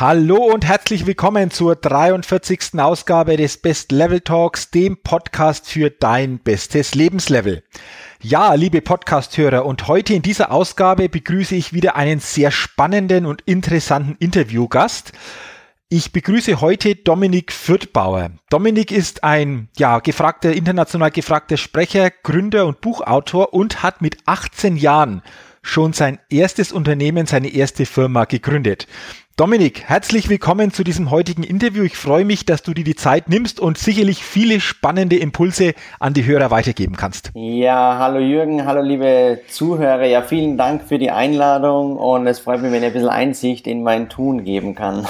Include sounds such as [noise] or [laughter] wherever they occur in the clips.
Hallo und herzlich willkommen zur 43. Ausgabe des Best Level Talks, dem Podcast für dein bestes Lebenslevel. Ja, liebe Podcasthörer, und heute in dieser Ausgabe begrüße ich wieder einen sehr spannenden und interessanten Interviewgast. Ich begrüße heute Dominik Fürthbauer. Dominik ist ein ja, gefragter, international gefragter Sprecher, Gründer und Buchautor und hat mit 18 Jahren schon sein erstes Unternehmen, seine erste Firma gegründet. Dominik, herzlich willkommen zu diesem heutigen Interview. Ich freue mich, dass du dir die Zeit nimmst und sicherlich viele spannende Impulse an die Hörer weitergeben kannst. Ja, hallo Jürgen, hallo liebe Zuhörer. Ja, vielen Dank für die Einladung und es freut mich, wenn ich ein bisschen Einsicht in mein Tun geben kann.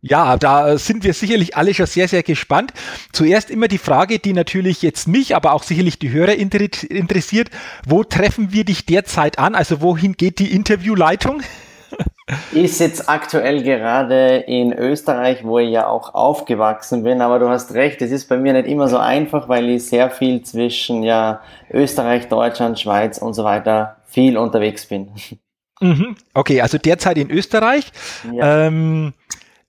Ja, da sind wir sicherlich alle schon sehr, sehr gespannt. Zuerst immer die Frage, die natürlich jetzt mich, aber auch sicherlich die Hörer interessiert. Wo treffen wir dich derzeit an? Also wohin geht die Interviewleitung? Ich sitze aktuell gerade in Österreich, wo ich ja auch aufgewachsen bin, aber du hast recht, es ist bei mir nicht immer so einfach, weil ich sehr viel zwischen ja, Österreich, Deutschland, Schweiz und so weiter viel unterwegs bin. Mhm. Okay, also derzeit in Österreich. Ja. Ähm,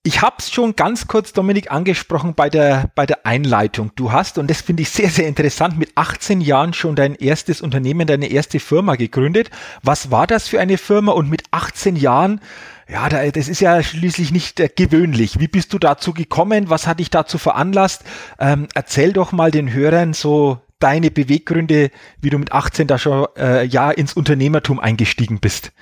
ich habe es schon ganz kurz, Dominik, angesprochen bei der, bei der Einleitung. Du hast, und das finde ich sehr, sehr interessant, mit 18 Jahren schon dein erstes Unternehmen, deine erste Firma gegründet. Was war das für eine Firma? Und mit 18 Jahren, ja, das ist ja schließlich nicht äh, gewöhnlich. Wie bist du dazu gekommen? Was hat dich dazu veranlasst? Ähm, erzähl doch mal den Hörern so deine Beweggründe, wie du mit 18 da schon äh, ja ins Unternehmertum eingestiegen bist.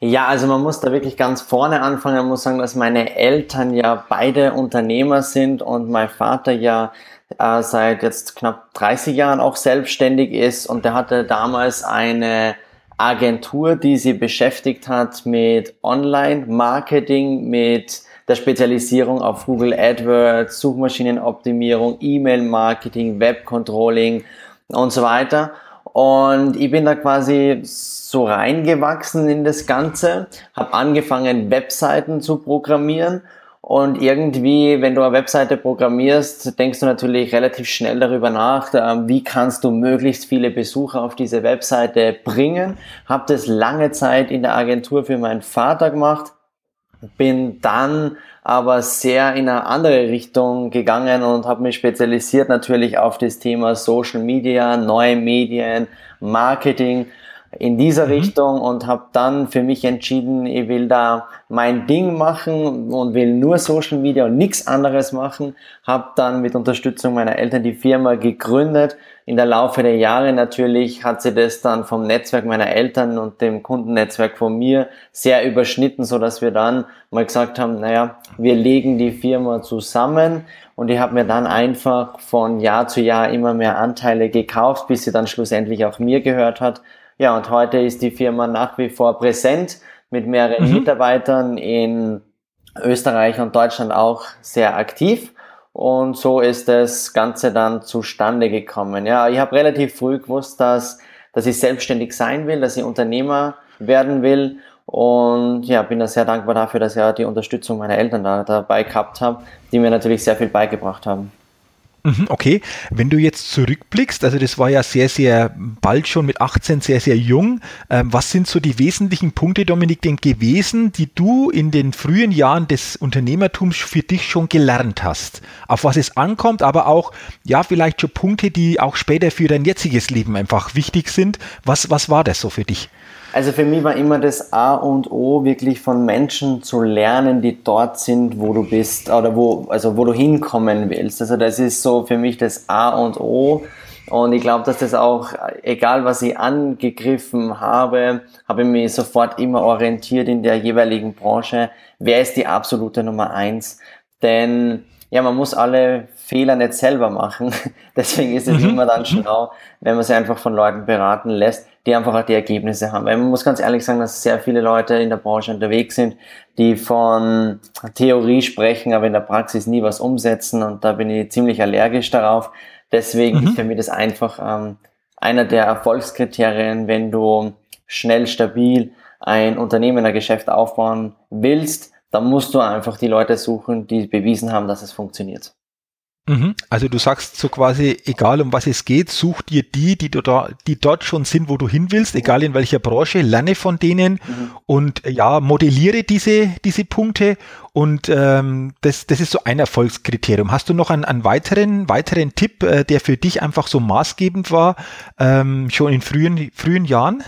Ja, also man muss da wirklich ganz vorne anfangen. Man muss sagen, dass meine Eltern ja beide Unternehmer sind und mein Vater ja äh, seit jetzt knapp 30 Jahren auch selbstständig ist und der hatte damals eine Agentur, die sie beschäftigt hat mit Online-Marketing, mit der Spezialisierung auf Google AdWords, Suchmaschinenoptimierung, E-Mail-Marketing, Web-Controlling und so weiter. Und ich bin da quasi so reingewachsen in das Ganze, habe angefangen, Webseiten zu programmieren. Und irgendwie, wenn du eine Webseite programmierst, denkst du natürlich relativ schnell darüber nach, wie kannst du möglichst viele Besucher auf diese Webseite bringen. Habe das lange Zeit in der Agentur für meinen Vater gemacht, bin dann aber sehr in eine andere Richtung gegangen und habe mich spezialisiert natürlich auf das Thema Social Media, neue Medien, Marketing in dieser mhm. Richtung und habe dann für mich entschieden, ich will da mein Ding machen und will nur Social Media und nichts anderes machen. Habe dann mit Unterstützung meiner Eltern die Firma gegründet. In der Laufe der Jahre natürlich hat sie das dann vom Netzwerk meiner Eltern und dem Kundennetzwerk von mir sehr überschnitten, so dass wir dann mal gesagt haben, naja, wir legen die Firma zusammen und ich habe mir dann einfach von Jahr zu Jahr immer mehr Anteile gekauft, bis sie dann schlussendlich auch mir gehört hat ja, und heute ist die Firma nach wie vor präsent mit mehreren mhm. Mitarbeitern in Österreich und Deutschland auch sehr aktiv. Und so ist das Ganze dann zustande gekommen. Ja, ich habe relativ früh gewusst, dass, dass ich selbstständig sein will, dass ich Unternehmer werden will. Und ja, bin da sehr dankbar dafür, dass ich ja die Unterstützung meiner Eltern da, dabei gehabt habe, die mir natürlich sehr viel beigebracht haben. Mhm, okay, wenn du jetzt zurückblickst, also das war ja sehr, sehr bald schon mit 18 sehr, sehr jung. Ähm, was sind so die wesentlichen Punkte, Dominik, denn gewesen, die du in den frühen Jahren des Unternehmertums für dich schon gelernt hast? Auf was es ankommt, aber auch, ja, vielleicht schon Punkte, die auch später für dein jetziges Leben einfach wichtig sind. Was, was war das so für dich? Also für mich war immer das A und O, wirklich von Menschen zu lernen, die dort sind, wo du bist oder wo, also wo du hinkommen willst. Also das ist so für mich das A und O. Und ich glaube, dass das auch, egal was ich angegriffen habe, habe ich mich sofort immer orientiert in der jeweiligen Branche. Wer ist die absolute Nummer eins? Denn ja, man muss alle Fehler nicht selber machen. [laughs] Deswegen ist es mhm. immer dann mhm. schlau, wenn man sich einfach von Leuten beraten lässt, die einfach auch die Ergebnisse haben. Weil man muss ganz ehrlich sagen, dass sehr viele Leute in der Branche unterwegs sind, die von Theorie sprechen, aber in der Praxis nie was umsetzen und da bin ich ziemlich allergisch darauf. Deswegen mhm. ist für mich das einfach ähm, einer der Erfolgskriterien, wenn du schnell, stabil ein Unternehmen, ein Geschäft aufbauen willst, dann musst du einfach die Leute suchen, die bewiesen haben, dass es funktioniert. Mhm. Also du sagst so quasi, egal um was es geht, such dir die, die, du da, die dort schon sind, wo du hin willst, egal in welcher Branche, lerne von denen mhm. und ja, modelliere diese, diese Punkte und ähm, das, das ist so ein Erfolgskriterium. Hast du noch einen, einen weiteren, weiteren Tipp, äh, der für dich einfach so maßgebend war, ähm, schon in frühen, frühen Jahren?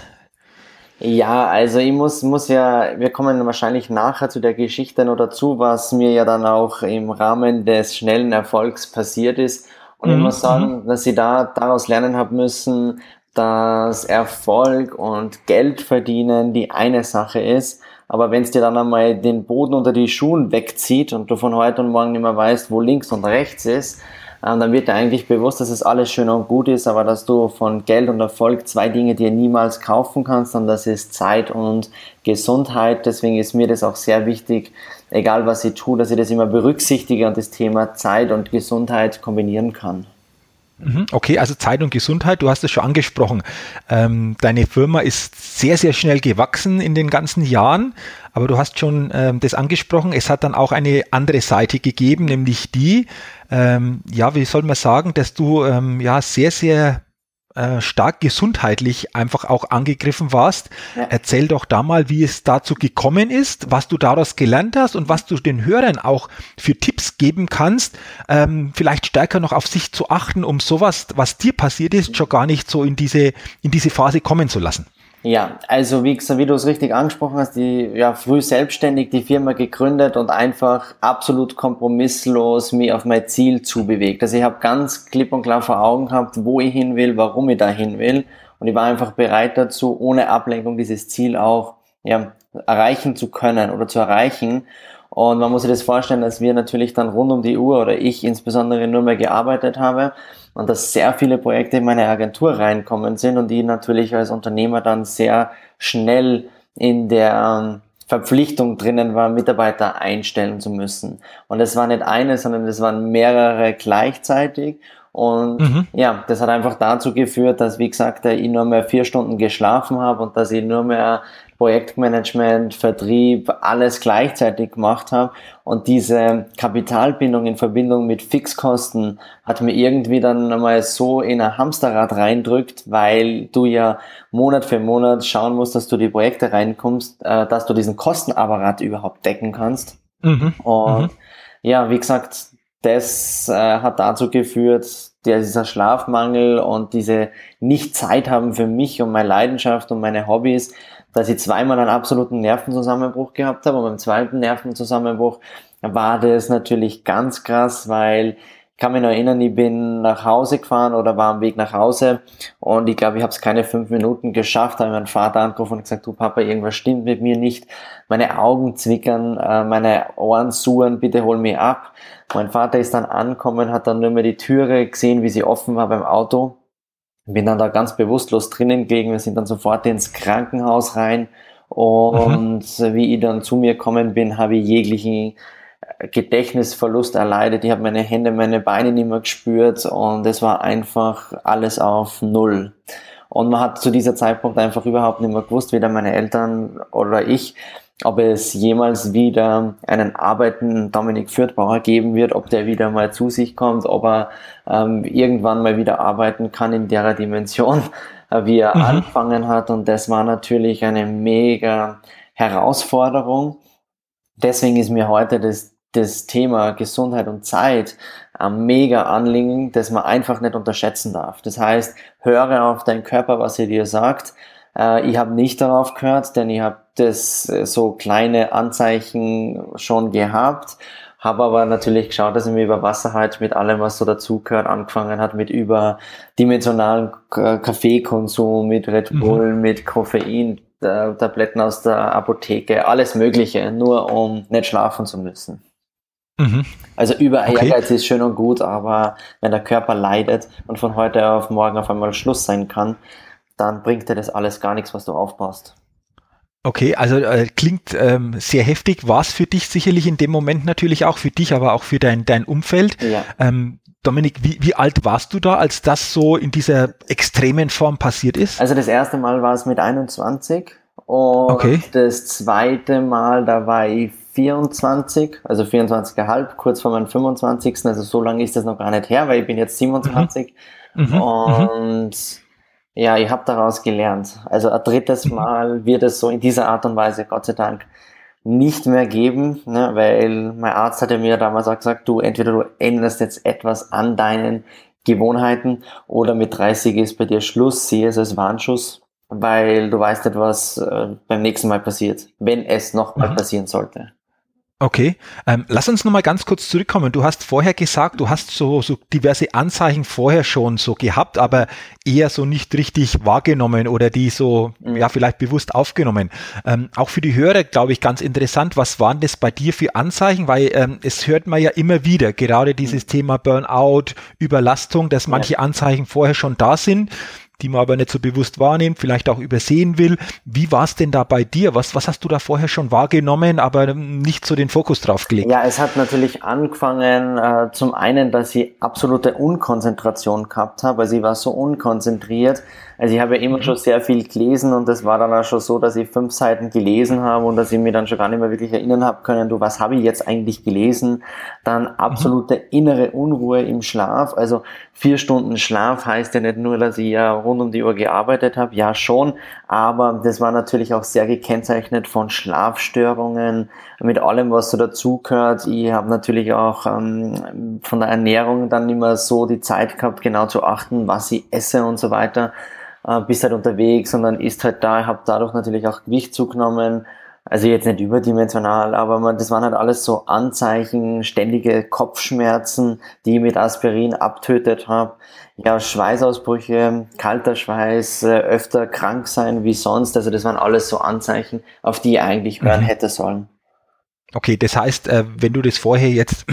Ja, also ich muss, muss ja, wir kommen wahrscheinlich nachher zu der Geschichte noch dazu, was mir ja dann auch im Rahmen des schnellen Erfolgs passiert ist. Und mhm. ich muss sagen, mhm. dass ich da daraus lernen habe müssen, dass Erfolg und Geld verdienen die eine Sache ist. Aber wenn es dir dann einmal den Boden unter die Schuhen wegzieht und du von heute und morgen nicht mehr weißt, wo links und rechts ist, dann wird dir eigentlich bewusst, dass es alles schön und gut ist, aber dass du von Geld und Erfolg zwei Dinge dir niemals kaufen kannst und das ist Zeit und Gesundheit. Deswegen ist mir das auch sehr wichtig, egal was ich tue, dass ich das immer berücksichtige und das Thema Zeit und Gesundheit kombinieren kann. Mhm, okay, also Zeit und Gesundheit, du hast es schon angesprochen. Ähm, deine Firma ist sehr, sehr schnell gewachsen in den ganzen Jahren, aber du hast schon ähm, das angesprochen. Es hat dann auch eine andere Seite gegeben, nämlich die, ähm, ja, wie soll man sagen, dass du ähm, ja sehr, sehr äh, stark gesundheitlich einfach auch angegriffen warst. Ja. Erzähl doch da mal, wie es dazu gekommen ist, was du daraus gelernt hast und was du den Hörern auch für Tipps geben kannst, ähm, vielleicht stärker noch auf sich zu achten, um sowas, was dir passiert ist, schon gar nicht so in diese, in diese Phase kommen zu lassen. Ja, also wie, wie du es richtig angesprochen hast, die ja früh selbstständig die Firma gegründet und einfach absolut kompromisslos mich auf mein Ziel zubewegt. Also ich habe ganz klipp und klar vor Augen gehabt, wo ich hin will, warum ich da hin will. Und ich war einfach bereit dazu, ohne Ablenkung dieses Ziel auch ja, erreichen zu können oder zu erreichen. Und man muss sich das vorstellen, dass wir natürlich dann rund um die Uhr oder ich insbesondere nur mehr gearbeitet habe und dass sehr viele Projekte in meine Agentur reinkommen sind und die natürlich als Unternehmer dann sehr schnell in der ähm, Verpflichtung drinnen war, Mitarbeiter einstellen zu müssen. Und es war nicht eine, sondern es waren mehrere gleichzeitig. Und mhm. ja, das hat einfach dazu geführt, dass, wie gesagt, ich nur mehr vier Stunden geschlafen habe und dass ich nur mehr Projektmanagement, Vertrieb, alles gleichzeitig gemacht habe. Und diese Kapitalbindung in Verbindung mit Fixkosten hat mir irgendwie dann einmal so in ein Hamsterrad reindrückt, weil du ja Monat für Monat schauen musst, dass du die Projekte reinkommst, äh, dass du diesen Kostenapparat überhaupt decken kannst. Mhm. Und mhm. ja, wie gesagt, das äh, hat dazu geführt, der, dieser Schlafmangel und diese nicht Zeit haben für mich und meine Leidenschaft und meine Hobbys, dass ich zweimal einen absoluten Nervenzusammenbruch gehabt habe. Und beim zweiten Nervenzusammenbruch war das natürlich ganz krass, weil ich kann mich noch erinnern, ich bin nach Hause gefahren oder war am Weg nach Hause und ich glaube, ich habe es keine fünf Minuten geschafft, habe meinen Vater angerufen und gesagt, du Papa, irgendwas stimmt mit mir nicht. Meine Augen zwickern, äh, meine Ohren suren, bitte hol mich ab. Mein Vater ist dann angekommen, hat dann nur mehr die Türe gesehen, wie sie offen war beim Auto bin dann da ganz bewusstlos drinnen gelegen. Wir sind dann sofort ins Krankenhaus rein. Und mhm. wie ich dann zu mir gekommen bin, habe ich jeglichen äh, Gedächtnisverlust erleidet. Ich habe meine Hände, meine Beine nicht mehr gespürt und es war einfach alles auf Null. Und man hat zu dieser Zeitpunkt einfach überhaupt nicht mehr gewusst, weder meine Eltern oder ich, ob es jemals wieder einen arbeitenden Dominik Fürthbauer geben wird, ob der wieder mal zu sich kommt, ob er ähm, irgendwann mal wieder arbeiten kann in der Dimension, [laughs] äh, wie er mhm. angefangen hat. Und das war natürlich eine mega Herausforderung. Deswegen ist mir heute das, das Thema Gesundheit und Zeit ein mega Anliegen, das man einfach nicht unterschätzen darf. Das heißt, höre auf deinen Körper, was er dir sagt. Äh, ich habe nicht darauf gehört, denn ich habe das äh, so kleine Anzeichen schon gehabt, habe aber natürlich geschaut, dass ich mir über Wasser halt mit allem, was so dazugehört, angefangen hat, mit überdimensionalen Kaffeekonsum, mit Red mhm. Bull, mhm. mit Koffein, Tabletten aus der Apotheke, alles Mögliche, nur um nicht schlafen zu müssen. Mhm. Also über okay. Ehrgeiz ist schön und gut, aber wenn der Körper leidet und von heute auf morgen auf einmal Schluss sein kann, dann bringt dir das alles gar nichts, was du aufbaust. Okay, also äh, klingt ähm, sehr heftig, war es für dich sicherlich in dem Moment natürlich auch, für dich, aber auch für dein, dein Umfeld. Ja. Ähm, Dominik, wie, wie alt warst du da, als das so in dieser extremen Form passiert ist? Also das erste Mal war es mit 21 und okay. das zweite Mal, da war ich 24, also 24,5, kurz vor meinem 25. Also so lange ist das noch gar nicht her, weil ich bin jetzt 27. Mhm. Mhm. Und ja, ich habe daraus gelernt. Also ein drittes mhm. Mal wird es so in dieser Art und Weise, Gott sei Dank, nicht mehr geben, ne, weil mein Arzt hatte mir damals auch gesagt, du entweder du änderst jetzt etwas an deinen Gewohnheiten oder mit 30 ist bei dir Schluss, sieh es als Warnschuss, weil du weißt nicht, was äh, beim nächsten Mal passiert, wenn es nochmal mhm. passieren sollte. Okay, ähm, lass uns nochmal ganz kurz zurückkommen. Du hast vorher gesagt, du hast so, so diverse Anzeichen vorher schon so gehabt, aber eher so nicht richtig wahrgenommen oder die so, ja, vielleicht bewusst aufgenommen. Ähm, auch für die Hörer, glaube ich, ganz interessant. Was waren das bei dir für Anzeichen? Weil ähm, es hört man ja immer wieder, gerade dieses mhm. Thema Burnout, Überlastung, dass manche. Anzeichen vorher schon da sind die man aber nicht so bewusst wahrnimmt, vielleicht auch übersehen will. Wie war es denn da bei dir? Was, was hast du da vorher schon wahrgenommen, aber nicht so den Fokus drauf gelegt? Ja, es hat natürlich angefangen, äh, zum einen, dass ich absolute Unkonzentration gehabt habe, also ich war so unkonzentriert, also ich habe ja immer mhm. schon sehr viel gelesen und das war dann auch schon so, dass ich fünf Seiten gelesen habe und dass ich mir dann schon gar nicht mehr wirklich erinnern habe können, du, was habe ich jetzt eigentlich gelesen? Dann mhm. absolute innere Unruhe im Schlaf. Also vier Stunden Schlaf heißt ja nicht nur, dass ich ja rund um die Uhr gearbeitet habe, ja schon, aber das war natürlich auch sehr gekennzeichnet von Schlafstörungen, mit allem, was so dazugehört. Ich habe natürlich auch ähm, von der Ernährung dann immer so die Zeit gehabt, genau zu achten, was ich esse und so weiter äh, bist halt unterwegs und dann ist halt da, habe dadurch natürlich auch Gewicht zugenommen, also jetzt nicht überdimensional, aber man, das waren halt alles so Anzeichen, ständige Kopfschmerzen, die ich mit Aspirin abtötet habe. Ja, Schweißausbrüche, kalter Schweiß, äh, öfter krank sein wie sonst. Also das waren alles so Anzeichen, auf die ich eigentlich hören mhm. hätte sollen. Okay, das heißt, äh, wenn du das vorher jetzt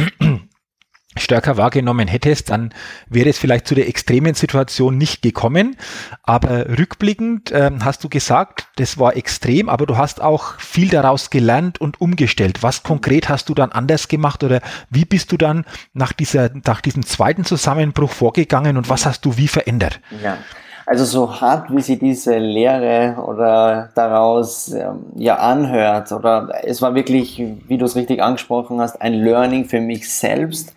stärker wahrgenommen hättest, dann wäre es vielleicht zu der extremen Situation nicht gekommen. Aber rückblickend äh, hast du gesagt, das war extrem, aber du hast auch viel daraus gelernt und umgestellt. Was konkret hast du dann anders gemacht oder wie bist du dann nach dieser, nach diesem zweiten Zusammenbruch vorgegangen und was hast du wie verändert? Ja. Also so hart, wie sie diese Lehre oder daraus ähm, ja anhört, oder es war wirklich, wie du es richtig angesprochen hast, ein Learning für mich selbst,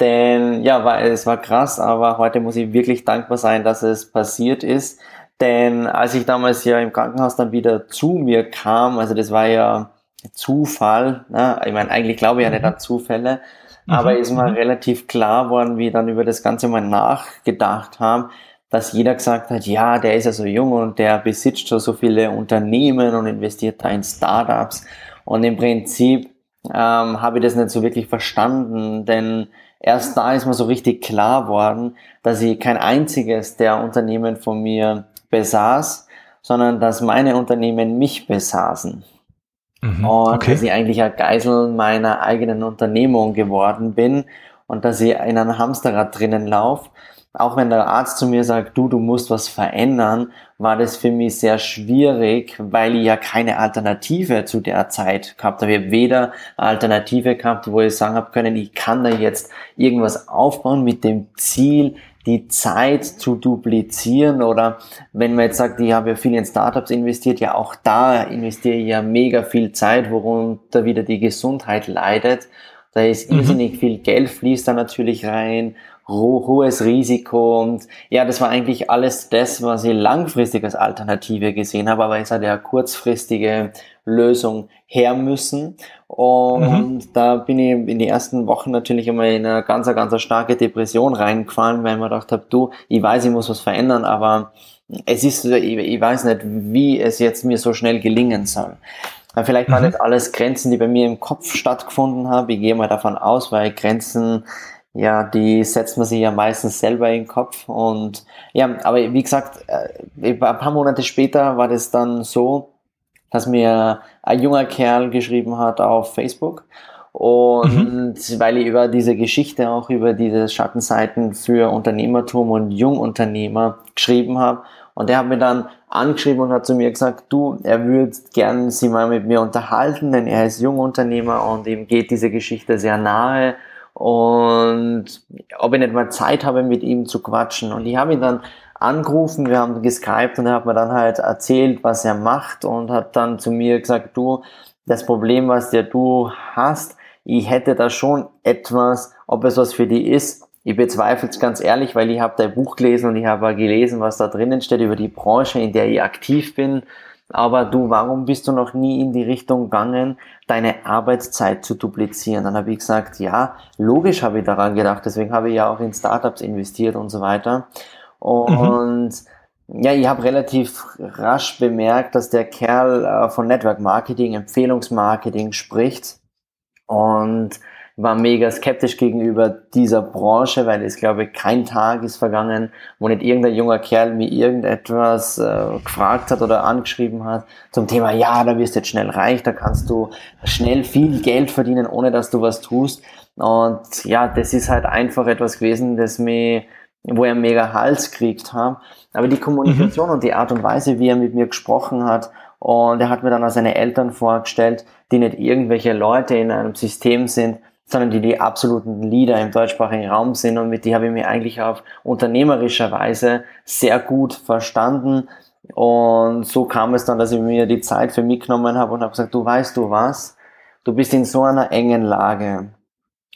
denn ja, war, es war krass, aber heute muss ich wirklich dankbar sein, dass es passiert ist. Denn als ich damals ja im Krankenhaus dann wieder zu mir kam, also das war ja Zufall, ne? ich meine, eigentlich glaube ich ja nicht an Zufälle, mhm. aber ist mal mhm. relativ klar worden, wie ich dann über das Ganze mal nachgedacht haben, dass jeder gesagt hat, ja, der ist ja so jung und der besitzt schon so viele Unternehmen und investiert da in Startups. Und im Prinzip ähm, habe ich das nicht so wirklich verstanden, denn erst da ist mir so richtig klar worden, dass ich kein einziges der Unternehmen von mir besaß, sondern dass meine Unternehmen mich besaßen. Mhm, und okay. dass ich eigentlich ein Geisel meiner eigenen Unternehmung geworden bin und dass ich in einem Hamsterrad drinnen laufe auch wenn der Arzt zu mir sagt, du, du musst was verändern, war das für mich sehr schwierig, weil ich ja keine Alternative zu der Zeit gehabt habe. Ich habe weder eine Alternative gehabt, wo ich sagen habe können, ich kann da jetzt irgendwas aufbauen mit dem Ziel, die Zeit zu duplizieren oder wenn man jetzt sagt, ich habe ja viel in Startups investiert, ja auch da investiere ich ja mega viel Zeit, worunter wieder die Gesundheit leidet. Da ist mhm. irrsinnig viel Geld fließt da natürlich rein hohes Risiko und ja, das war eigentlich alles das, was ich langfristig als Alternative gesehen habe, aber es hat ja kurzfristige Lösung her müssen und mhm. da bin ich in die ersten Wochen natürlich einmal in eine ganz, ganz starke Depression reingefallen, weil ich mir gedacht habe, du, ich weiß, ich muss was verändern, aber es ist, ich, weiß nicht, wie es jetzt mir so schnell gelingen soll. Vielleicht waren mhm. das alles Grenzen, die bei mir im Kopf stattgefunden haben. Ich gehe mal davon aus, weil Grenzen ja, die setzt man sich ja meistens selber in den Kopf. Und ja, aber wie gesagt, äh, ein paar Monate später war das dann so, dass mir ein junger Kerl geschrieben hat auf Facebook Und mhm. weil ich über diese Geschichte auch über diese Schattenseiten für Unternehmertum und Jungunternehmer geschrieben habe. Und der hat mir dann angeschrieben und hat zu mir gesagt, du, er würde gern sich mal mit mir unterhalten, denn er ist Jungunternehmer und ihm geht diese Geschichte sehr nahe und ob ich nicht mal Zeit habe, mit ihm zu quatschen. Und ich habe ihn dann angerufen, wir haben geskypt und er hat mir dann halt erzählt, was er macht und hat dann zu mir gesagt, du, das Problem, was der du hast, ich hätte da schon etwas, ob es was für die ist. Ich bezweifle es ganz ehrlich, weil ich habe dein Buch gelesen und ich habe gelesen, was da drinnen steht über die Branche, in der ich aktiv bin. Aber du, warum bist du noch nie in die Richtung gegangen, deine Arbeitszeit zu duplizieren? Dann habe ich gesagt, ja, logisch habe ich daran gedacht, deswegen habe ich ja auch in Startups investiert und so weiter. Und mhm. ja, ich habe relativ rasch bemerkt, dass der Kerl äh, von Network Marketing, Empfehlungsmarketing spricht und war mega skeptisch gegenüber dieser Branche, weil es glaube ich kein Tag ist vergangen, wo nicht irgendein junger Kerl mir irgendetwas äh, gefragt hat oder angeschrieben hat zum Thema, ja, da wirst du jetzt schnell reich, da kannst du schnell viel Geld verdienen, ohne dass du was tust. Und ja, das ist halt einfach etwas gewesen, das mir, wo er mega Hals gekriegt hat. Aber die Kommunikation mhm. und die Art und Weise, wie er mit mir gesprochen hat, und er hat mir dann auch seine Eltern vorgestellt, die nicht irgendwelche Leute in einem System sind, sondern die die absoluten Leader im deutschsprachigen Raum sind. Und mit die habe ich mir eigentlich auf unternehmerischer Weise sehr gut verstanden. Und so kam es dann, dass ich mir die Zeit für mich genommen habe und habe gesagt, du weißt du was, du bist in so einer engen Lage.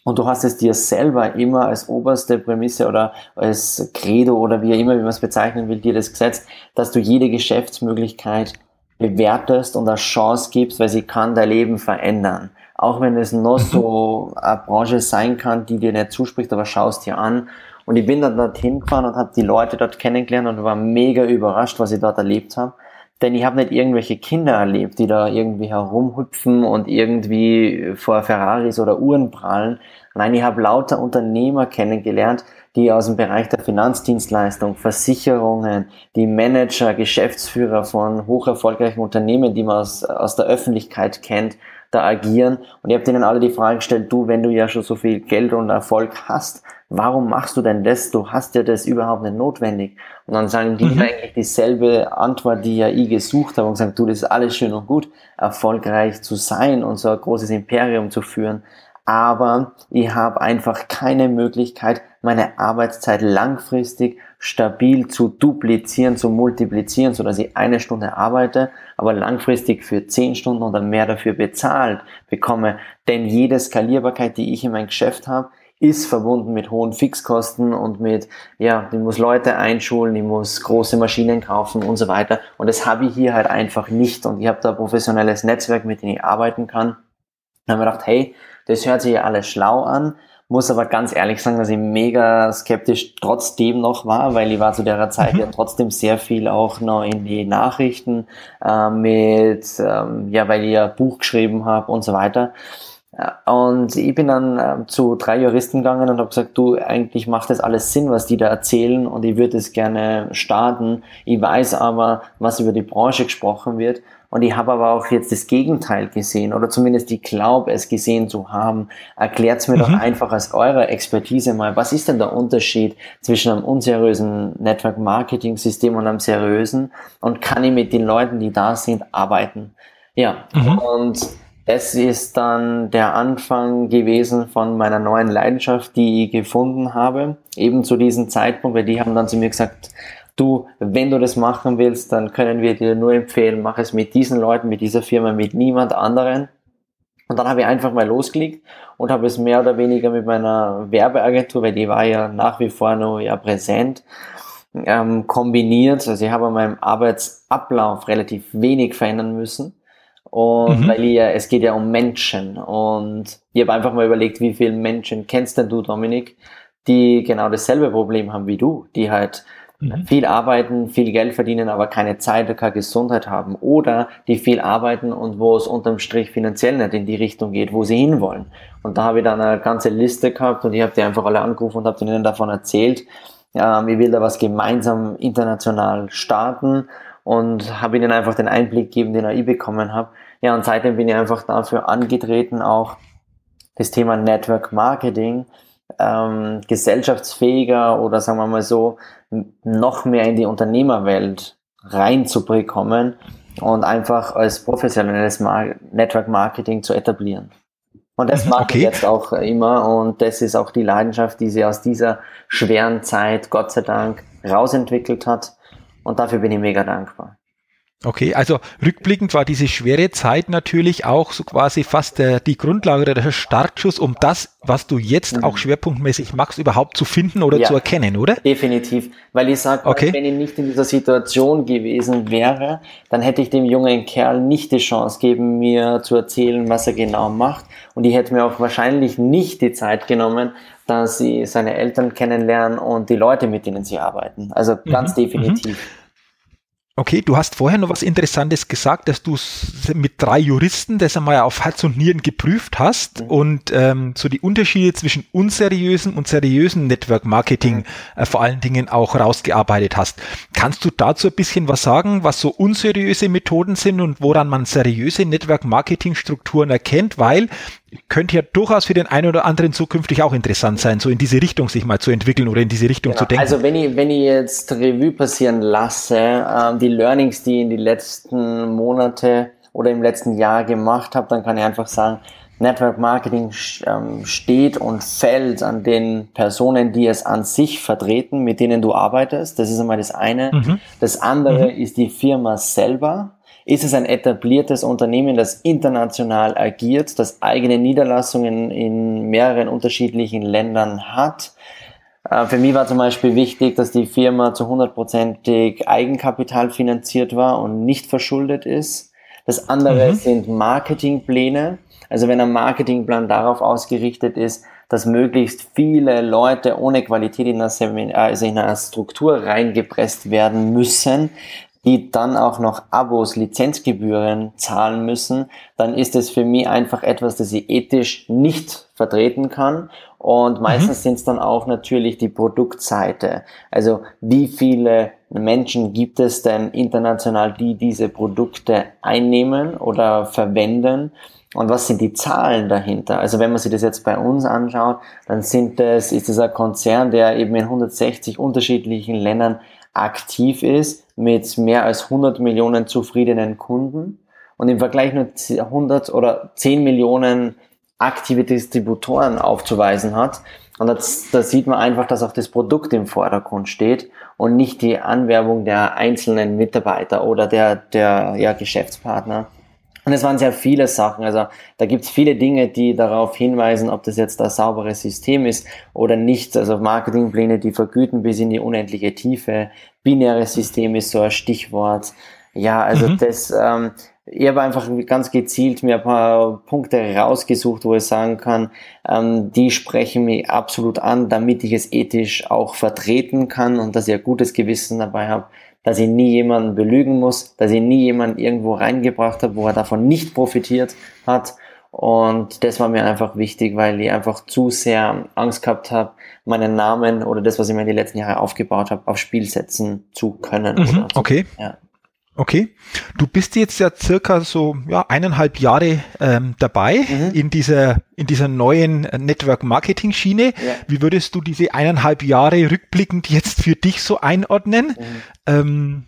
Und du hast es dir selber immer als oberste Prämisse oder als Credo oder wie immer, wie man es bezeichnen will, dir das gesetzt, dass du jede Geschäftsmöglichkeit bewertest und eine Chance gibst, weil sie kann dein Leben verändern auch wenn es noch so eine Branche sein kann, die dir nicht zuspricht, aber schaust dir an. Und ich bin dann dorthin gefahren und habe die Leute dort kennengelernt und war mega überrascht, was ich dort erlebt habe. Denn ich habe nicht irgendwelche Kinder erlebt, die da irgendwie herumhüpfen und irgendwie vor Ferraris oder Uhren prallen. Nein, ich habe lauter Unternehmer kennengelernt, die aus dem Bereich der Finanzdienstleistung, Versicherungen, die Manager, Geschäftsführer von hoch erfolgreichen Unternehmen, die man aus, aus der Öffentlichkeit kennt, da agieren. Und ihr habt ihnen alle die Frage gestellt, du, wenn du ja schon so viel Geld und Erfolg hast, warum machst du denn das? Du hast ja das überhaupt nicht notwendig. Und dann sagen die mhm. eigentlich dieselbe Antwort, die ja ich gesucht habe und sagen, du, das ist alles schön und gut, erfolgreich zu sein und so ein großes Imperium zu führen aber ich habe einfach keine Möglichkeit, meine Arbeitszeit langfristig stabil zu duplizieren, zu multiplizieren, so dass ich eine Stunde arbeite, aber langfristig für zehn Stunden oder mehr dafür bezahlt bekomme. Denn jede Skalierbarkeit, die ich in meinem Geschäft habe, ist verbunden mit hohen Fixkosten und mit, ja, ich muss Leute einschulen, ich muss große Maschinen kaufen und so weiter. Und das habe ich hier halt einfach nicht. Und ich habe da ein professionelles Netzwerk, mit dem ich arbeiten kann. Dann habe ich gedacht, hey, das hört sich ja alles schlau an, muss aber ganz ehrlich sagen, dass ich mega skeptisch trotzdem noch war, weil ich war zu der Zeit mhm. ja trotzdem sehr viel auch noch in die Nachrichten äh, mit, ähm, ja, weil ich ja Buch geschrieben habe und so weiter. Und ich bin dann äh, zu drei Juristen gegangen und habe gesagt, du, eigentlich macht das alles Sinn, was die da erzählen und ich würde es gerne starten. Ich weiß aber, was über die Branche gesprochen wird und ich habe aber auch jetzt das Gegenteil gesehen oder zumindest ich glaube es gesehen zu haben. Erklärt's mir mhm. doch einfach aus eurer Expertise mal, was ist denn der Unterschied zwischen einem unseriösen Network Marketing System und einem seriösen und kann ich mit den Leuten, die da sind, arbeiten? Ja, mhm. und das ist dann der Anfang gewesen von meiner neuen Leidenschaft, die ich gefunden habe. Eben zu diesem Zeitpunkt, weil die haben dann zu mir gesagt, du, wenn du das machen willst, dann können wir dir nur empfehlen, mach es mit diesen Leuten, mit dieser Firma, mit niemand anderen. Und dann habe ich einfach mal losgelegt und habe es mehr oder weniger mit meiner Werbeagentur, weil die war ja nach wie vor noch ja präsent, ähm, kombiniert. Also ich habe an meinem Arbeitsablauf relativ wenig verändern müssen. Und mhm. weil ja, es geht ja um Menschen. Und ich habe einfach mal überlegt, wie viele Menschen kennst denn du, Dominik, die genau dasselbe Problem haben wie du, die halt mhm. viel arbeiten, viel Geld verdienen, aber keine Zeit oder keine Gesundheit haben. Oder die viel arbeiten und wo es unterm Strich finanziell nicht in die Richtung geht, wo sie hinwollen. Und da habe ich dann eine ganze Liste gehabt und ich habe die einfach alle angerufen und habe ihnen davon erzählt. Ähm, ich will da was gemeinsam international starten und habe ihnen einfach den Einblick gegeben, den ich bekommen habe. Ja, und seitdem bin ich einfach dafür angetreten, auch das Thema Network Marketing ähm, gesellschaftsfähiger oder sagen wir mal so noch mehr in die Unternehmerwelt reinzubekommen und einfach als professionelles Mar Network Marketing zu etablieren. Und das mache okay. ich jetzt auch immer und das ist auch die Leidenschaft, die sie aus dieser schweren Zeit, Gott sei Dank, rausentwickelt hat. Und dafür bin ich mega dankbar. Okay, also rückblickend war diese schwere Zeit natürlich auch so quasi fast der, die Grundlage oder der Startschuss, um das, was du jetzt mhm. auch schwerpunktmäßig machst, überhaupt zu finden oder ja, zu erkennen, oder? Definitiv, weil ich sage, okay. wenn ich nicht in dieser Situation gewesen wäre, dann hätte ich dem jungen Kerl nicht die Chance geben, mir zu erzählen, was er genau macht. Und ich hätte mir auch wahrscheinlich nicht die Zeit genommen, dass sie seine Eltern kennenlernen und die Leute, mit denen sie arbeiten. Also ganz mhm. definitiv. Mhm. Okay, du hast vorher noch was Interessantes gesagt, dass du mit drei Juristen das einmal auf Herz und Nieren geprüft hast mhm. und ähm, so die Unterschiede zwischen unseriösen und seriösen Network Marketing mhm. äh, vor allen Dingen auch rausgearbeitet hast. Kannst du dazu ein bisschen was sagen, was so unseriöse Methoden sind und woran man seriöse Network Marketing Strukturen erkennt? Weil könnte ja durchaus für den einen oder anderen zukünftig auch interessant sein, so in diese Richtung sich mal zu entwickeln oder in diese Richtung genau. zu denken. Also wenn ich, wenn ich jetzt Revue passieren lasse, äh, die Learnings, die ich in die letzten Monate oder im letzten Jahr gemacht habe, dann kann ich einfach sagen, Network Marketing ähm, steht und fällt an den Personen, die es an sich vertreten, mit denen du arbeitest. Das ist einmal das eine. Mhm. Das andere mhm. ist die Firma selber ist es ein etabliertes Unternehmen, das international agiert, das eigene Niederlassungen in mehreren unterschiedlichen Ländern hat? Äh, für mich war zum Beispiel wichtig, dass die Firma zu hundertprozentig Eigenkapital finanziert war und nicht verschuldet ist. Das andere mhm. sind Marketingpläne. Also wenn ein Marketingplan darauf ausgerichtet ist, dass möglichst viele Leute ohne Qualität in eine, also in eine Struktur reingepresst werden müssen, die dann auch noch Abos, Lizenzgebühren zahlen müssen, dann ist es für mich einfach etwas, das ich ethisch nicht vertreten kann. Und meistens mhm. sind es dann auch natürlich die Produktseite. Also wie viele Menschen gibt es denn international, die diese Produkte einnehmen oder verwenden? Und was sind die Zahlen dahinter? Also wenn man sich das jetzt bei uns anschaut, dann sind das, ist das ein Konzern, der eben in 160 unterschiedlichen Ländern aktiv ist mit mehr als 100 Millionen zufriedenen Kunden und im Vergleich nur 100 oder 10 Millionen aktive Distributoren aufzuweisen hat. Und das, da sieht man einfach, dass auch das Produkt im Vordergrund steht und nicht die Anwerbung der einzelnen Mitarbeiter oder der, der ja, Geschäftspartner. Und es waren sehr viele Sachen. Also da gibt es viele Dinge, die darauf hinweisen, ob das jetzt das saubere System ist oder nicht. Also Marketingpläne, die vergüten bis in die unendliche Tiefe. Binäres System ist so ein Stichwort. Ja, also mhm. das, ähm, ich habe einfach ganz gezielt mir ein paar Punkte rausgesucht, wo ich sagen kann, ähm, die sprechen mich absolut an, damit ich es ethisch auch vertreten kann und dass ich ein gutes Gewissen dabei habe, dass ich nie jemanden belügen muss, dass ich nie jemanden irgendwo reingebracht habe, wo er davon nicht profitiert hat. Und das war mir einfach wichtig, weil ich einfach zu sehr Angst gehabt habe, meinen Namen oder das, was ich mir in den letzten Jahren aufgebaut habe, aufs Spiel setzen zu können. Mhm, okay. Ja. Okay, du bist jetzt ja circa so ja, eineinhalb Jahre ähm, dabei mhm. in dieser in dieser neuen Network Marketing Schiene. Ja. Wie würdest du diese eineinhalb Jahre rückblickend jetzt für dich so einordnen? Mhm. Ähm,